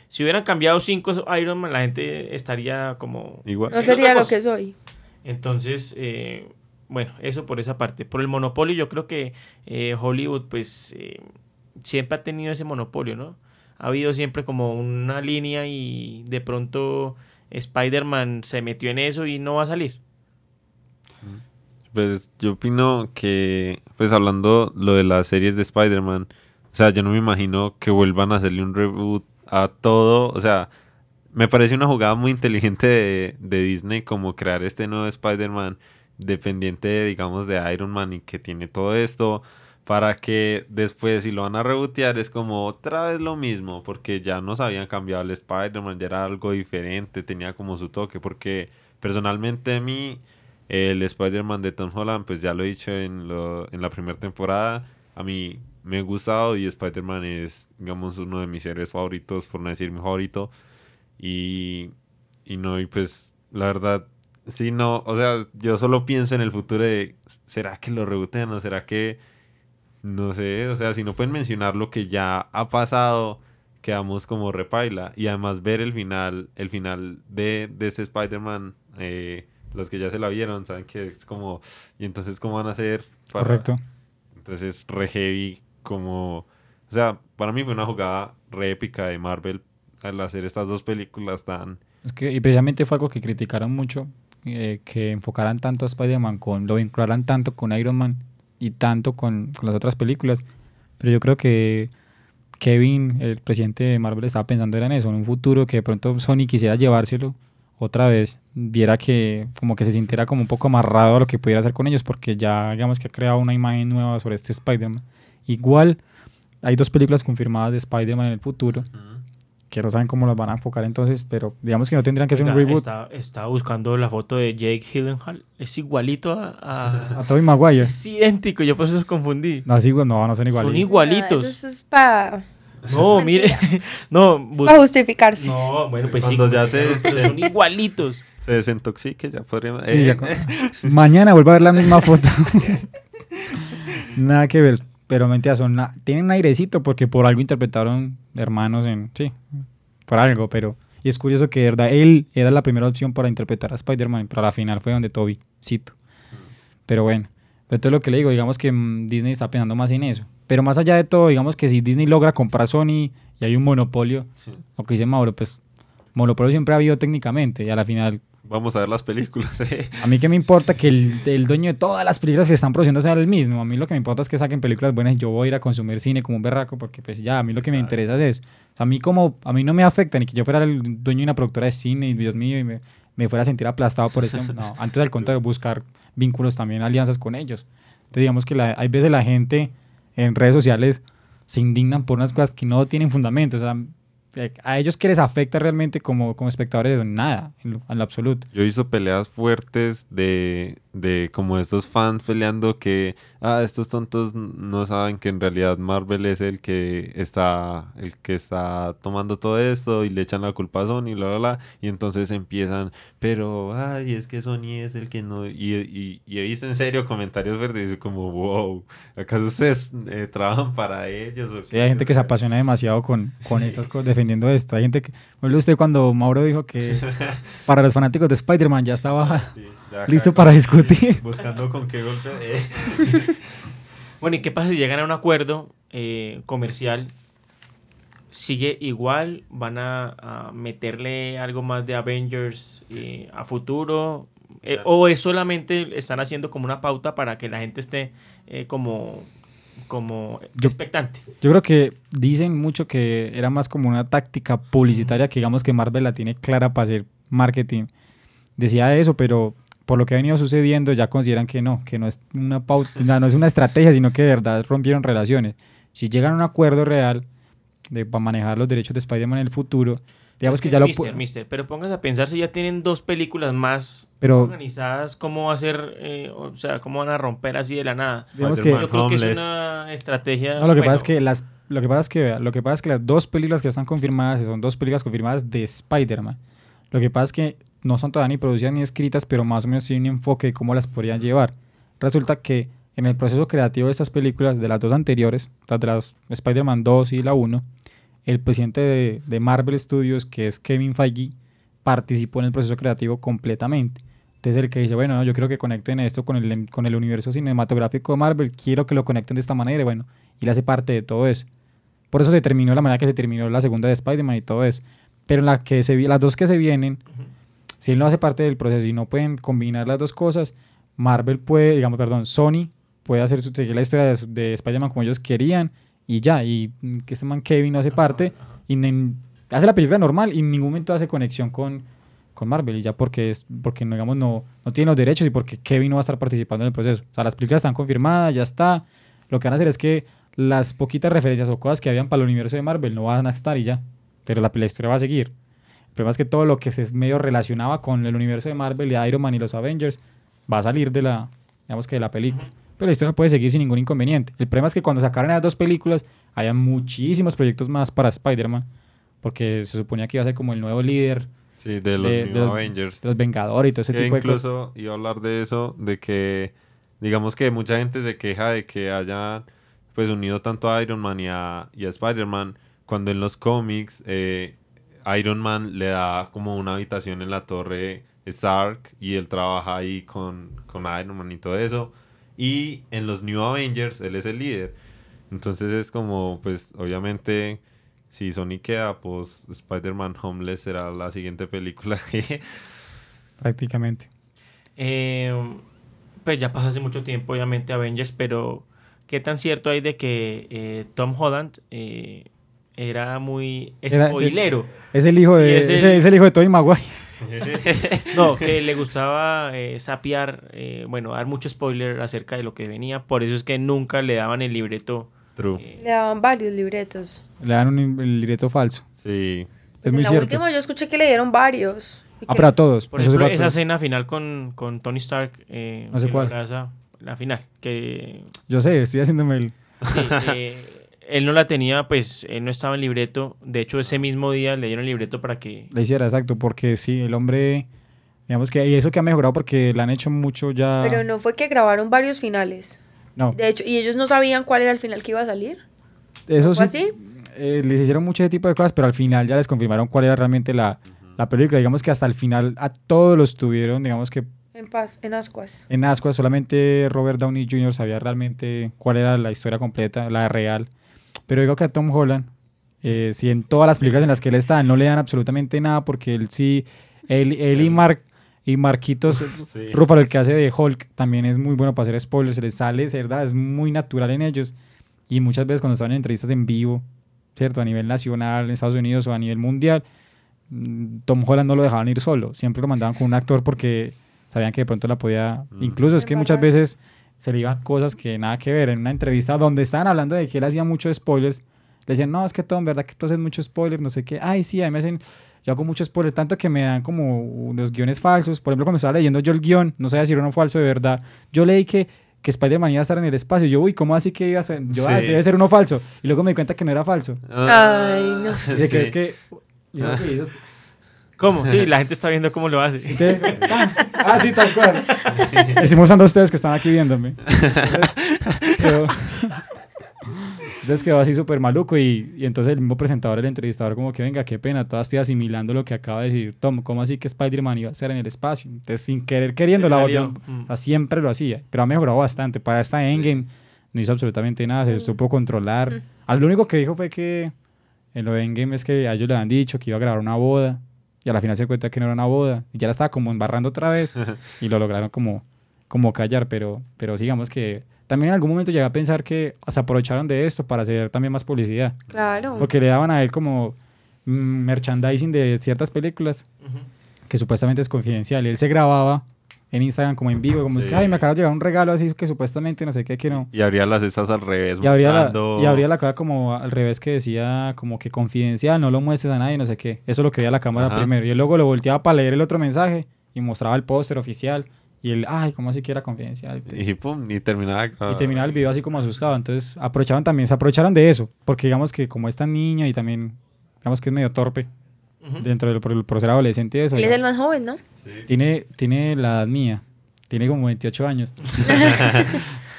Si hubieran cambiado cinco Iron Man, la gente estaría como... Igual. No sería lo que soy. Entonces, eh, bueno, eso por esa parte. Por el monopolio, yo creo que eh, Hollywood, pues, eh, siempre ha tenido ese monopolio, ¿no? Ha habido siempre como una línea y de pronto Spider-Man se metió en eso y no va a salir. Pues yo opino que, pues hablando lo de las series de Spider-Man, o sea, yo no me imagino que vuelvan a hacerle un reboot a todo, o sea, me parece una jugada muy inteligente de, de Disney como crear este nuevo Spider-Man dependiente, digamos, de Iron Man y que tiene todo esto para que después si lo van a rebotear es como otra vez lo mismo, porque ya nos habían cambiado el Spider-Man, ya era algo diferente, tenía como su toque, porque personalmente a mí el Spider-Man de Tom Holland, pues ya lo he dicho en, lo- en la primera temporada, a mí me ha gustado y Spider-Man es, digamos, uno de mis héroes favoritos, por no decir mi favorito, y, y no, y pues la verdad, sí, no, o sea, yo solo pienso en el futuro de, ¿será que lo rebotean o será que, no sé, o sea, si no pueden mencionar lo que ya ha pasado, quedamos como repaila, y además ver el final, el final de, de ese Spider-Man, eh, los que ya se la vieron, saben que es como, y entonces, ¿cómo van a hacer? para- Correcto. entonces, re heavy, como. O sea, para mí fue una jugada re épica de Marvel al hacer estas dos películas tan. Es que, y precisamente fue algo que criticaron mucho, eh, que enfocaran tanto a Spider-Man, con, lo vincularan tanto con Iron Man y tanto con, con las otras películas. Pero yo creo que Kevin, el presidente de Marvel, estaba pensando en eso, en un futuro que de pronto Sony quisiera llevárselo otra vez, viera que como que se sintiera como un poco amarrado a lo que pudiera hacer con ellos, porque ya digamos que ha creado una imagen nueva sobre este Spider-Man. Igual hay dos películas confirmadas de Spider-Man en el futuro, que no saben cómo las van a enfocar entonces, pero digamos que no tendrían que hacer un reboot Estaba, estaba buscando la foto de Jake Gyllenhaal. Es igualito a... a- [laughs] a Tobey Maguire. es idéntico, yo por eso los confundí. No, no, no son Son iguales. igualitos. Ah, eso es para No, [laughs] mire. [laughs] No, bu- justificarse. no, bueno, pues Cuando sí. ya se- son igualitos. Se desintoxique, ya podríamos. Sí, eh, ya Mañana vuelvo a ver la misma foto. Nada que ver, pero mentira, son tienen un airecito porque por algo interpretaron hermanos en, sí, por algo, pero y es curioso que de verdad él era la primera opción para interpretar a Spider-Man, pero a la final fue donde Toby, cito. Pero bueno, esto es lo que le digo, digamos que mm, Disney está pensando más en eso. Pero más allá de todo, digamos que si Disney logra comprar Sony y hay un monopolio, sí. lo que dice Mauro, pues monopolio siempre ha habido técnicamente y a la final vamos a ver las películas. eh. A mí que me importa que el, el dueño de todas las películas que están produciendo sea el mismo. A mí lo que me importa es que saquen películas buenas y yo voy a ir a consumir cine como un berraco porque pues ya, a mí lo que me interesa es eso. O sea, a mí como, a mí no me afecta ni que yo fuera el dueño de una productora de cine y Dios mío y me, me fuera a sentir aplastado por eso. No, [laughs] antes al contrario, buscar vínculos también, alianzas con ellos. Entonces digamos que la- hay veces la gente en redes sociales se indignan por unas cosas que no tienen fundamento. O sea, a ellos que les afecta realmente como, como espectadores, nada, en lo, en lo absoluto. Yo visto peleas fuertes de, de como estos fans peleando que, ah, estos tontos no saben que en realidad Marvel es el que está, el que está tomando todo esto y le echan la culpa a Sony, bla, bla, bla. Y entonces empiezan, pero, ay, es que Sony es el que no... Y, y, y he visto en serio comentarios verdes como, wow, ¿acaso ustedes eh, trabajan para ellos? o Sí, qué?" hay gente que se apasiona demasiado con, con estas cosas, defendiendo esto. Hay gente que... Usted cuando Mauro dijo que [laughs] para los fanáticos de Spider-Man ya estaba sí, listo para discutir. [laughs] Buscando con qué golpe... eh. [laughs] Bueno, ¿y qué pasa si llegan a un acuerdo eh, comercial? ¿Sigue igual? ¿Van a, a meterle algo más de Avengers eh, a futuro? Eh. ¿O es solamente están haciendo como una pauta para que la gente esté eh, como, como Yo- expectante? Yo creo que dicen mucho que era más como una táctica publicitaria que digamos que Marvel la tiene clara para hacer marketing. Decía eso, pero por lo que ha venido sucediendo ya consideran que no, que no es una pauta, no, es una estrategia, sino que de verdad rompieron relaciones. Si llegan a un acuerdo real de, para manejar los derechos de Spider-Man en el futuro, digamos Es que, ya lo mister, mister, pero póngase a pensar si ya tienen dos películas más Pero- organizadas, ¿cómo va a ser? eh, o sea, ¿cómo van a romper así de la nada? Digamos que- Spider-Man Yo creo que es una estrategia. No, lo que bueno, pasa es que las lo que pasa es que lo que pasa es que las dos películas que están confirmadas son dos películas confirmadas de Spider-Man. Lo que pasa es que no son todavía ni producidas ni escritas, pero más o menos tienen un enfoque de cómo las podrían llevar. Resulta que en el proceso creativo de estas películas, de las dos anteriores, las de las Spider-Man 2 y la 1, el presidente de, de Marvel Studios, que es Kevin Feige, participó en el proceso creativo completamente. Entonces el que dice, bueno, no, yo quiero que conecten esto con el, con el universo cinematográfico de Marvel, quiero que lo conecten de esta manera, y bueno, y él hace parte de todo eso. Por eso se terminó la manera que se terminó la segunda de Spider-Man y todo eso. Pero la que se, las dos que se vienen. Si él no hace parte del proceso y no pueden combinar las dos cosas, Marvel puede, digamos, perdón, Sony puede hacer su, la historia de, de Spider-Man como ellos querían y ya, y que este man Kevin no hace parte y hace la película normal y en ningún momento hace conexión con, con Marvel y ya porque es porque no digamos no, no tiene los derechos y porque Kevin no va a estar participando en el proceso. O sea, las películas están confirmadas, ya está. Lo que van a hacer es que las poquitas referencias o cosas que habían para el universo de Marvel no van a estar y ya. Pero la, la historia va a seguir. El problema es que todo lo que se medio relacionaba con el universo de Marvel y Iron Man y los Avengers va a salir de la, digamos que de la película. Pero la historia puede seguir sin ningún inconveniente. El problema es que cuando sacaran las dos películas, había muchísimos proyectos más para Spider-Man. Porque se suponía que iba a ser como el nuevo líder Sí, de los de, New de los, Avengers. de los Vengadores y todo ese que tipo de cosas. incluso iba a hablar de eso, de que digamos que mucha gente se queja de que hayan pues unido tanto a Iron Man y a, y a Spider-Man, cuando en los cómics eh, Iron Man le da como una habitación en la torre Stark y él trabaja ahí con, con Iron Man y todo eso. Y en los New Avengers él es el líder. Entonces es como, pues obviamente, si Sony queda, pues Spider-Man Homeless será la siguiente película. [laughs] Prácticamente. Eh, pues ya pasó hace mucho tiempo, obviamente, Avengers, pero ¿qué tan cierto hay de que eh, Tom Holland eh, era muy Era- spoilero? Es el hijo Sí, de, es el- ese- es el hijo de Tobey Maguire. [laughs] No, que le gustaba eh, sapear, eh, bueno, dar mucho spoiler acerca de lo que venía, por eso es que nunca le daban el libreto. True. eh, Le daban varios libretos. Le dan un el libreto falso. Sí. Pues es muy en la cierto. última yo escuché que le dieron varios. Ah, que- pero a todos. por eso ejemplo, esa escena final con, con Tony Stark. eh, No sé cuál. abraza, la final, que Yo sé, estoy haciéndome el... Sí, eh, él no la tenía, pues él no estaba en libreto. De hecho, ese mismo día le dieron el libreto para que. La hiciera, exacto, porque sí, el hombre, digamos que, y eso que ha mejorado porque le han hecho mucho ya... Pero no fue que grabaron varios finales. No, De hecho, y ellos no sabían cuál era el final que iba a salir. eso ¿Fue sí, así? eh, les hicieron mucho ese tipo de cosas, pero al final ya les confirmaron cuál era realmente la, la película. Digamos que hasta el final a todos los tuvieron, digamos que En paz, en ascuas. en Ascuas solamente Robert Downey Jr. sabía realmente cuál era la historia completa, la real. Pero digo que a Tom Holland, eh, si en todas las películas en las que él está, no le dan absolutamente nada porque él sí, él, él y Mark Y Marquitos, [laughs] Sí. Rúfalo, el que hace de Hulk, también es muy bueno para hacer spoilers, se les sale, ¿verdad? Es muy natural en ellos. Y muchas veces cuando están en entrevistas en vivo, ¿cierto? A nivel nacional, en Estados Unidos o a nivel mundial, mm, Tom Holland no lo dejaban ir solo, siempre lo mandaban con un actor porque sabían que de pronto la podía... Mm. Incluso es que muchas veces se le iban cosas que nada que ver. En una entrevista donde estaban hablando de que él hacía muchos spoilers, le decían, no, es que Tom, ¿verdad que tú haces muchos spoilers? No sé qué. Ay, sí, a mí me hacen... Yo hago muchos spoilers, tanto que me dan como unos guiones falsos. Por ejemplo, cuando estaba leyendo yo el guion, no sabía si era uno falso de verdad. Yo leí que, que Spider-Man iba a estar en el espacio. Yo, uy, ¿cómo así que iba a ser? Yo, ah, Sí. debe ser uno falso. Y luego me di cuenta que no era falso. Ay, no. Y dice que Sí. es que... ¿Cómo? Sí, la [laughs] gente está viendo cómo lo hace. Entonces, [laughs] ah, sí, tal cual. Decimos a ustedes que están aquí viéndome. [laughs] Entonces, quedó, así súper maluco y, y entonces el mismo presentador, el entrevistador, como que venga, qué pena, todavía estoy asimilando lo que acaba de decir Tom. ¿Cómo así que Spider-Man iba a ser en el espacio? Entonces, sin querer queriendo, Se la volvió- Mm. o sea, siempre lo hacía, pero ha mejorado bastante. Para esta Endgame no hizo absolutamente nada, se supo controlar. Ah, Lo único que dijo fue que en lo de Endgame es que a ellos le habían dicho que iba a grabar una boda y a la final se cuenta que no era una boda. Y ya la estaba como embarrando otra vez [laughs] y lo lograron como, como callar, pero, pero digamos que también en algún momento llegué a pensar que se aprovecharon de esto para hacer también más publicidad, Claro. porque le daban a él como mm, merchandising de ciertas películas que supuestamente es confidencial. Y él se grababa en Instagram como en vivo, como es que, ay, me acaba de llegar un regalo así que supuestamente no sé qué, que no. Y abría las estas al revés. Y abría, la, mostrando- y abría la cara como al revés que decía como que confidencial, no lo muestres a nadie, no sé qué. Eso es lo que veía la cámara Ajá. primero. Y él luego lo volteaba para leer el otro mensaje y mostraba el póster oficial. Y él, ay, ¿cómo así que era confidencial? Y pum, y terminaba. y terminaba el video así como asustado. Entonces aprovecharon también, se aprovecharon de eso. Porque digamos que como es tan niño y también, digamos que es medio torpe Dentro del por, por ser adolescente eso. Él es el más joven, ¿no? Tiene, tiene la edad mía. Tiene como 28 años. [laughs] [laughs]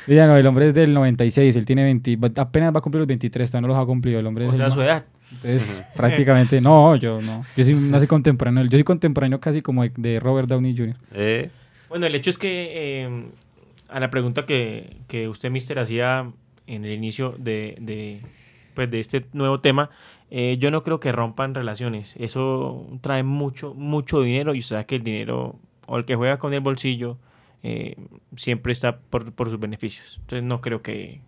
Ya no, el hombre es del 96, él tiene 20, va- apenas va a cumplir los 23, todavía no los ha cumplido, el hombre O es sea, su edad. Entonces, [laughs] prácticamente, no, yo no. Yo soy, no soy contemporáneo, yo soy contemporáneo casi como de, de Robert Downey Jr. Eh, Bueno, el hecho es que eh, a la pregunta que, que usted, Mister, hacía en el inicio de, de, pues, de este nuevo tema, eh, yo no creo que rompan relaciones. Eso trae mucho, mucho dinero y usted sabe que el dinero, o el que juega con el bolsillo, eh, siempre está por, por sus beneficios. Entonces no creo que...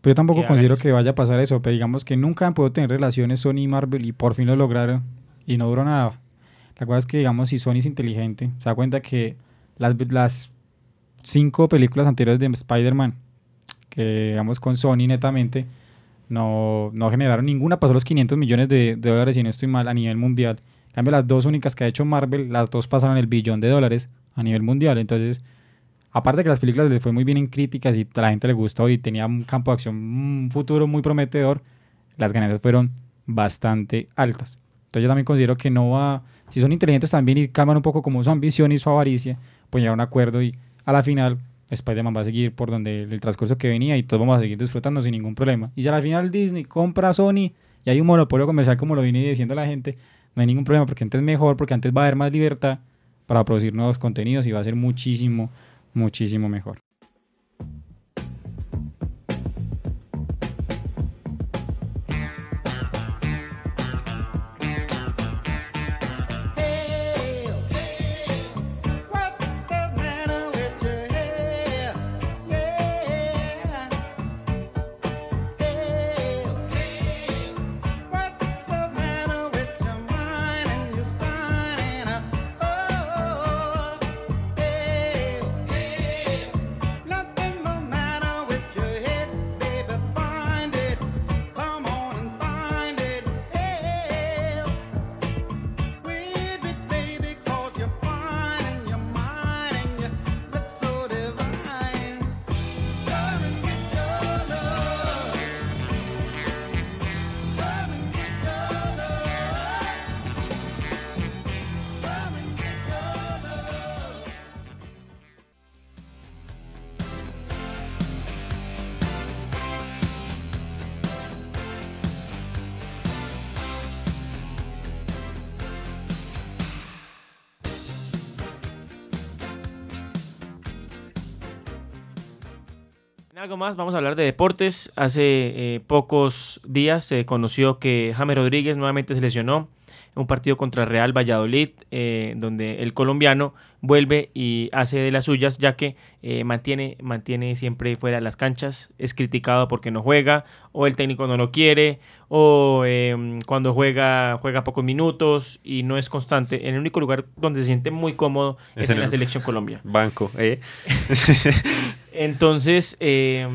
Pero yo tampoco Que considero que vaya a pasar eso, pero digamos que nunca han podido tener relaciones Sony y Marvel y por fin lo lograron y no duró nada. La cosa es que, digamos, si Sony es inteligente, se da cuenta que las, las cinco películas anteriores de Spider-Man, que digamos con Sony netamente, no, no generaron ninguna, pasó los 500 millones de, de dólares, y no estoy mal, a nivel mundial. En cambio, las dos únicas que ha hecho Marvel, las dos pasaron el billón de dólares a nivel mundial. Entonces, aparte que las películas les fue muy bien en críticas y a la gente le gustó y tenía un campo de acción, un futuro muy prometedor, las ganancias fueron bastante altas. Entonces yo también considero que no va, si son inteligentes también y calman un poco como su ambición y su avaricia, pues llegar a un acuerdo y a la final Spider-Man va a seguir por donde el transcurso que venía y todos vamos a seguir disfrutando sin ningún problema. Y si a la final Disney compra Sony y hay un monopolio comercial como lo vine diciendo la gente, no hay ningún problema porque antes es mejor, porque antes va a haber más libertad para producir nuevos contenidos y va a ser muchísimo, muchísimo mejor. Algo más, vamos a hablar de deportes. Hace eh, pocos días se conoció que James Rodríguez nuevamente se lesionó un partido contra Real Valladolid, eh, donde el colombiano vuelve y hace de las suyas, ya que eh, mantiene, mantiene siempre fuera de las canchas, es criticado porque no juega, o el técnico no lo quiere, o eh, cuando juega, juega pocos minutos y no es constante. En el único lugar donde se siente muy cómodo es, Es en la el- selección Colombia. Banco, ¿eh? [laughs] Entonces, eh,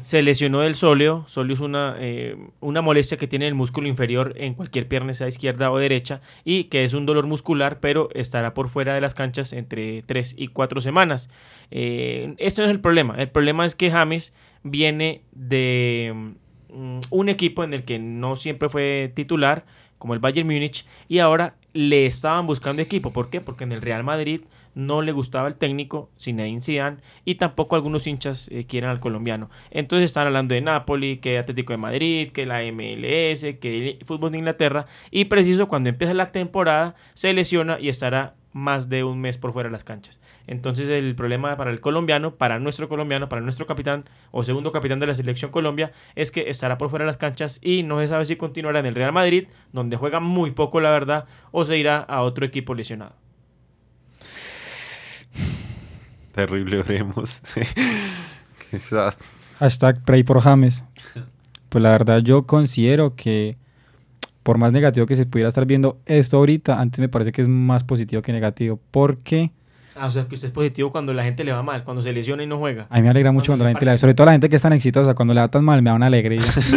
se lesionó del sóleo. Sóleo es una, eh, una molestia que tiene el músculo inferior en cualquier pierna, sea izquierda o derecha, y que es un dolor muscular, pero estará por fuera de las canchas entre 3 y 4 semanas. Eh, ese no es el problema. El problema es que James viene de mm, un equipo en el que no siempre fue titular, como el Bayern Múnich, y ahora le estaban buscando equipo. ¿Por qué? Porque en el Real Madrid no le gustaba el técnico Zinedine Zidane y tampoco algunos hinchas eh, quieren al colombiano. Entonces están hablando de Napoli, que Atlético de Madrid, que la MLS, que el fútbol de Inglaterra y preciso cuando empieza la temporada se lesiona y estará más de un mes por fuera de las canchas. Entonces el problema para el colombiano, para nuestro colombiano, para nuestro capitán o segundo capitán de la selección Colombia es que estará por fuera de las canchas y no se sabe si continuará en el Real Madrid, donde juega muy poco la verdad, o se irá a otro equipo lesionado. Terrible, oremos. [laughs] Hashtag pray por James. [laughs] Pues la verdad yo considero que por más negativo que se pudiera estar viendo esto ahorita, antes me parece que es más positivo que negativo. Porque Ah, o sea, que usted es positivo cuando la gente le va mal, cuando se lesiona y no juega. a mí me alegra mucho Cuando cuando la gente, le- parte. sobre todo la gente que es tan exitosa, cuando le da tan mal, me da una alegría. [laughs]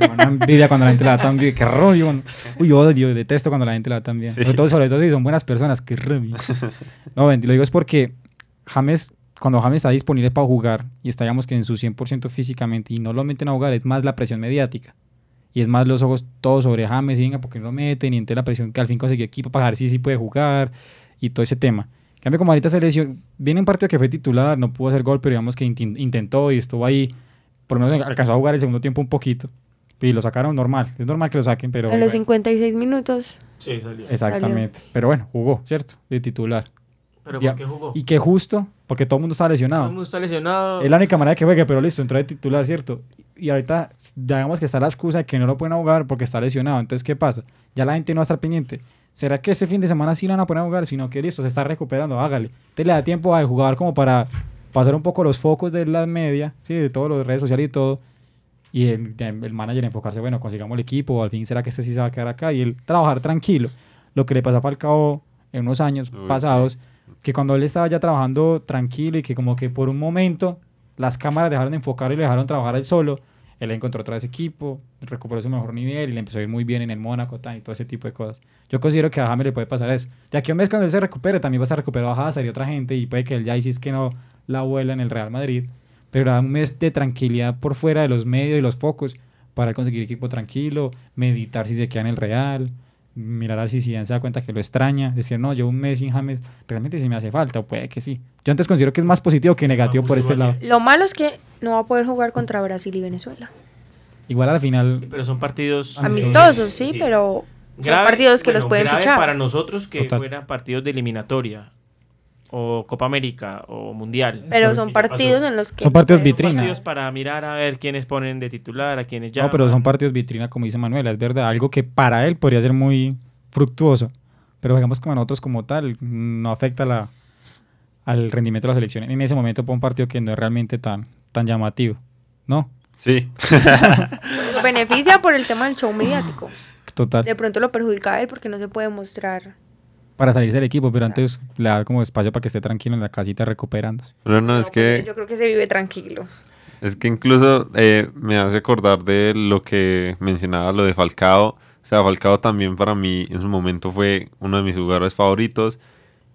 me da una envidia cuando la gente le da tan bien. Qué rollo. Uy, yo odio, detesto cuando la gente le da tan bien. Sobre todo, sobre todo si son buenas personas. Qué rollo. [laughs] No, ven, lo digo es porque James, cuando James está disponible para jugar y está, digamos que en su 100% físicamente y no lo meten a jugar, es más la presión mediática. Y es más los ojos todos sobre James, y venga, porque no lo meten? Y entonces la presión que al fin consiguió equipo para ver si sí puede jugar y todo ese tema. En cambio, como ahorita se lesionó, viene un partido que fue titular, no pudo hacer gol, pero digamos que intentó y estuvo ahí, por lo menos alcanzó a jugar el segundo tiempo un poquito. Y lo sacaron normal, es normal que lo saquen, pero... a los bueno, 56 minutos. Sí, salió. exactamente. Pero bueno, jugó, ¿cierto? De titular. ¿Pero Ya. por qué jugó? Y que justo, porque todo el mundo estaba Todo lesionado. el mundo está lesionado. Es la única manera de que juegue, pero listo, entró de titular, ¿cierto? Y ahorita, digamos que está la excusa de que no lo pueden jugar porque está lesionado. Entonces, ¿qué pasa? Ya la gente no va a estar pendiente. ¿Será que este fin de semana sí lo van a poner a jugar? Sino que listo, se está recuperando, hágale. Entonces le da tiempo al jugador como para pasar un poco los focos de la media, ¿sí? de todas las redes sociales y todo. Y el, el manager enfocarse, bueno, consigamos el equipo, al fin será que este sí se va a quedar acá. Y él trabajar tranquilo. Lo que le pasó a Falcao en unos años Uy, pasados, que cuando él estaba ya trabajando tranquilo y que como que por un momento las cámaras dejaron de enfocar y le dejaron trabajar él solo, él encontró otra vez equipo, recuperó su mejor nivel y le empezó a ir muy bien en el Mónaco y todo ese tipo de cosas. Yo considero que a James le puede pasar eso. Ya que un mes cuando él se recupere también va a estar recuperado a Hazard y otra gente y puede que él ya es que no la vuela en el Real Madrid, pero da un mes de tranquilidad por fuera de los medios y los focos para conseguir equipo tranquilo, meditar si se queda en el Real, mirar a ver si Zidane se da cuenta que lo extraña, decir, no, yo un mes sin James realmente sí me hace falta, o puede que sí. Yo antes considero que es más positivo que negativo por este lado. Lo malo es que no va a poder jugar contra Brasil y Venezuela. Igual al final, Pero son partidos Amistosos, sí, pero son partidos que los pueden grave fichar. para nosotros que Total. fueran partidos de eliminatoria o Copa América o Mundial. Pero son partidos en los que... Son partidos vitrina. partidos para mirar a ver quiénes ponen de titular, a quiénes ya. no, pero son partidos vitrina, como dice Manuela, es verdad, algo que para él podría ser muy fructuoso, pero digamos como a nosotros como tal, no afecta la, al rendimiento de la selección en ese momento para un partido que no es realmente tan, tan llamativo, ¿no? Sí. [laughs] Beneficia por el tema del show mediático. Total. De pronto lo perjudica a él porque no se puede mostrar. Para salirse del equipo, pero Exacto. antes le da como espacio para que esté tranquilo en la casita recuperándose. Pero no, es No, que... pues, yo creo que se vive tranquilo. Es que incluso eh, me hace acordar de lo que mencionaba, lo de Falcao. O sea, Falcao también para mí en su momento fue uno de mis jugadores favoritos.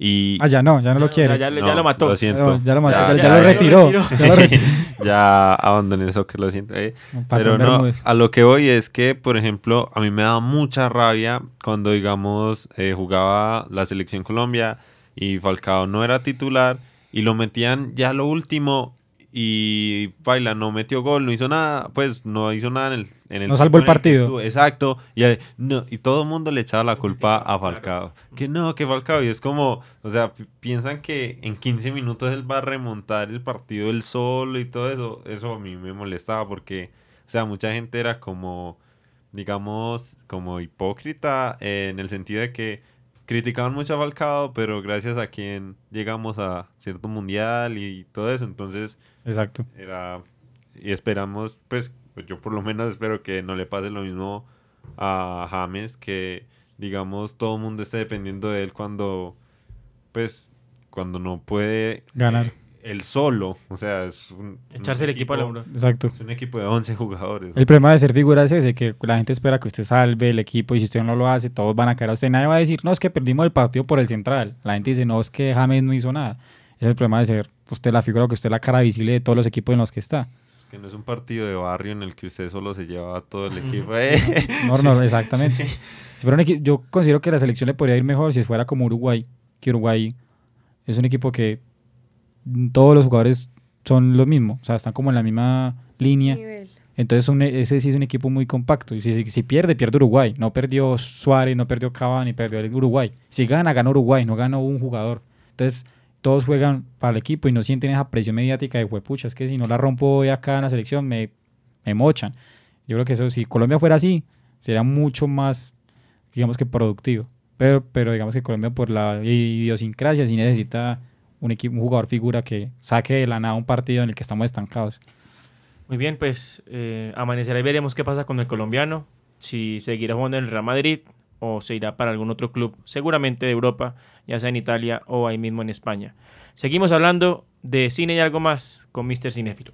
Y Ah, ya no, ya no lo Ya, quiere. ya, ya lo mató. Lo siento. Ya lo mató, Ya, ya, ya, ya lo ya. retiró. retiró. ya lo retiró. ya abandoné el soccer, lo siento. eh. Pero no, a lo que voy es que, por ejemplo, a mí me da mucha rabia cuando, digamos, eh, jugaba la selección Colombia y Falcao no era titular y lo metían ya lo último y Paila no metió gol, no hizo nada, pues no hizo nada en el, en el No salvó el partido. Exacto, y, no, y todo el mundo le echaba la culpa a Falcao. Que no, que Falcao, y es como, o sea, pi- piensan que en 15 minutos él va a remontar el partido él solo y todo eso, eso a mí me molestaba porque, o sea, mucha gente era como, digamos, como hipócrita eh, en el sentido de que criticaban mucho a Falcao, pero gracias a quien llegamos a cierto mundial y todo eso, entonces Exacto. era y esperamos, pues, pues yo por lo menos espero que no le pase lo mismo a James, que digamos todo el mundo esté dependiendo de él cuando, pues, cuando no puede Ganar. eh, él solo, o sea, es un, Echarse un el equipo al hombro. Exacto. Es un equipo de 11 jugadores. El problema de ser figura es ese, que la gente espera que usted salve el equipo y si usted no lo hace, todos van a caer a usted. Nadie va a decir, no, es que perdimos el partido por el central. La gente dice, no, es que James no hizo nada. Es el problema de ser usted la figura, que usted es la cara visible de todos los equipos en los que está. Es que no es un partido de barrio en el que usted solo se lleva a todo el equipo. eh. [laughs] No, no, exactamente. [laughs] Si fuera un equi- yo considero que la selección le podría ir mejor si fuera como Uruguay, que Uruguay es un equipo que todos los jugadores son los mismos, o sea, están como en la misma línea. Nivel. Entonces un- ese sí es un equipo muy compacto. Y si, si- si pierde, pierde Uruguay. No perdió Suárez, no perdió Cavani, perdió el Uruguay. Si gana, gana Uruguay, no gana un jugador. Entonces todos juegan para el equipo y no sienten esa presión mediática de huepucha. Es que si no la rompo hoy acá en la selección, me, me mochan. Yo creo que eso, si Colombia fuera así, sería mucho más, digamos que productivo. Pero, pero digamos que Colombia por la idiosincrasia sí necesita un, equipo, un jugador figura que saque de la nada un partido en el que estamos estancados. Muy bien, pues eh, amanecerá y veremos qué pasa con el colombiano, si seguirá jugando en el Real Madrid o se irá para algún otro club, seguramente de Europa, ya sea en Italia o ahí mismo en España. Seguimos hablando de cine y algo más con Mr. Cinéfilo.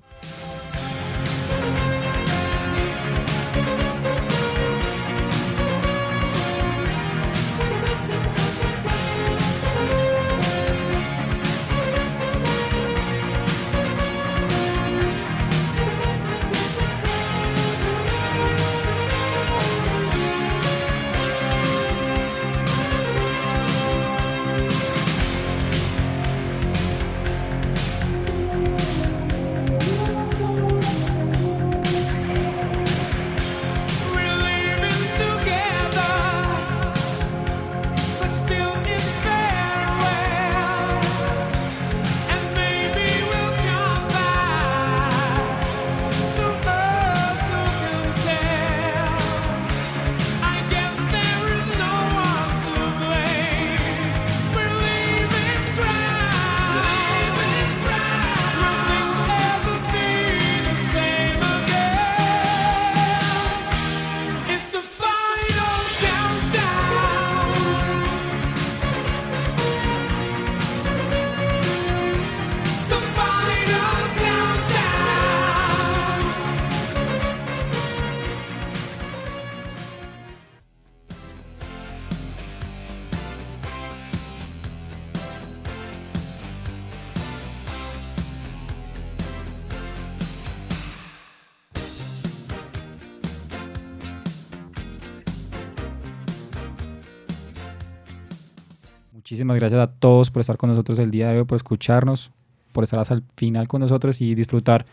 Muchísimas gracias a todos por estar con nosotros el día de hoy, por escucharnos, por estar hasta el final con nosotros y disfrutar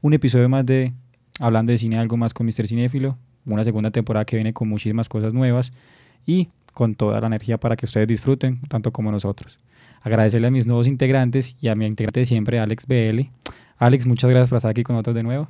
un episodio más de Hablando de Cine, algo más con Mr. Cinéfilo. Una segunda temporada que viene con muchísimas cosas nuevas y con toda la energía para que ustedes disfruten, tanto como nosotros. Agradecerle a mis nuevos integrantes y a mi integrante de siempre, Alex BL. Alex, muchas gracias por estar aquí con nosotros de nuevo.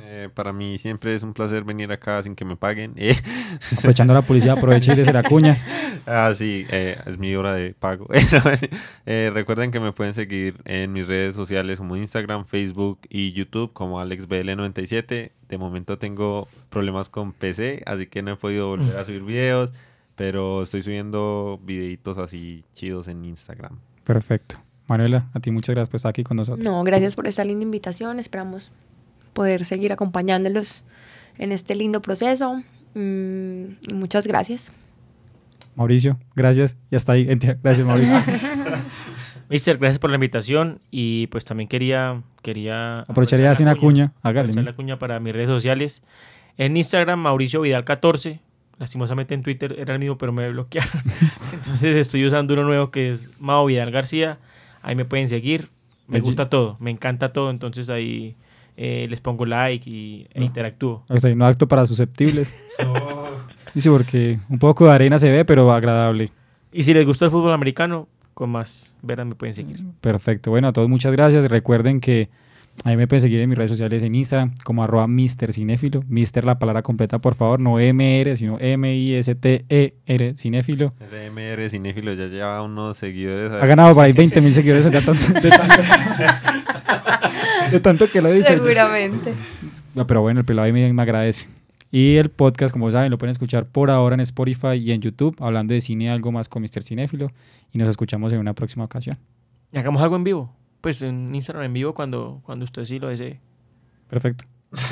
Eh, para mí siempre es un placer venir acá sin que me paguen. eh. [laughs] Aprovechando la publicidad, aproveché y la cuña. [laughs] Ah, sí, eh, es mi hora de pago. [laughs] Eh, recuerden que me pueden seguir en mis redes sociales como Instagram, Facebook y YouTube como AlexBL97. De momento tengo problemas con PC, así que no he podido volver a subir videos, pero estoy subiendo videitos así chidos en Instagram. Perfecto. Manuela, a ti muchas gracias por estar aquí con nosotros. No, gracias por esta linda invitación. Esperamos poder seguir acompañándolos en este lindo proceso. Mm, muchas gracias. Mauricio, gracias. Y hasta ahí. Gracias, Mauricio. [laughs] Mister, gracias por la invitación y pues también quería... quería Aprovecharía hacer una cuña. Hágale. la cuña para mis redes sociales. En Instagram, Mauricio Vidal 14. Lastimosamente en Twitter era el mismo, pero me bloquearon. [laughs] Entonces estoy usando uno nuevo que es Mao Vidal García. Ahí me pueden seguir. Me gusta todo, me encanta todo. Entonces ahí eh, les pongo like y, e No. interactúo. Hasta ahí, no acto para susceptibles. [laughs] Sí, porque un poco de arena se ve, pero agradable. Y si les gusta el fútbol americano, con más veras me pueden seguir. Perfecto. Bueno, a todos muchas gracias. Recuerden que A mí me pueden seguir en mis redes sociales en Instagram como arroba Mr. Cinéfilo. Mr. la palabra completa, por favor, no MR, sino M-I-S-T-E-R, Cinéfilo. Ese MR cinéfilo ya lleva unos seguidores. Ha ganado por ahí 20 mil seguidores [laughs] [laughs] [laughs] de tanto, que lo he dicho. Seguramente. No, pero bueno, el pelado ahí me, me agradece. Y el podcast, como saben, lo pueden escuchar por ahora en Spotify y en YouTube, hablando de cine algo más con Mr. Cinéfilo. Y nos escuchamos en una próxima ocasión. Y hagamos algo en vivo. Pues en Instagram en vivo cuando, cuando usted sí lo desee. Perfecto. [laughs]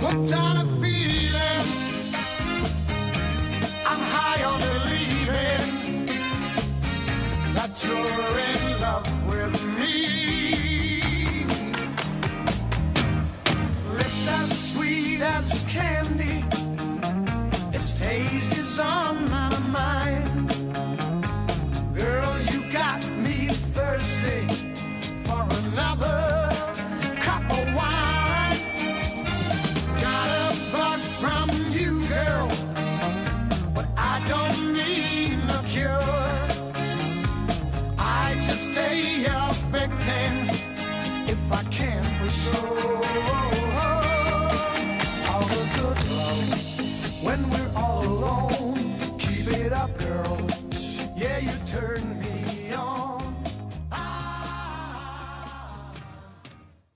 [laughs]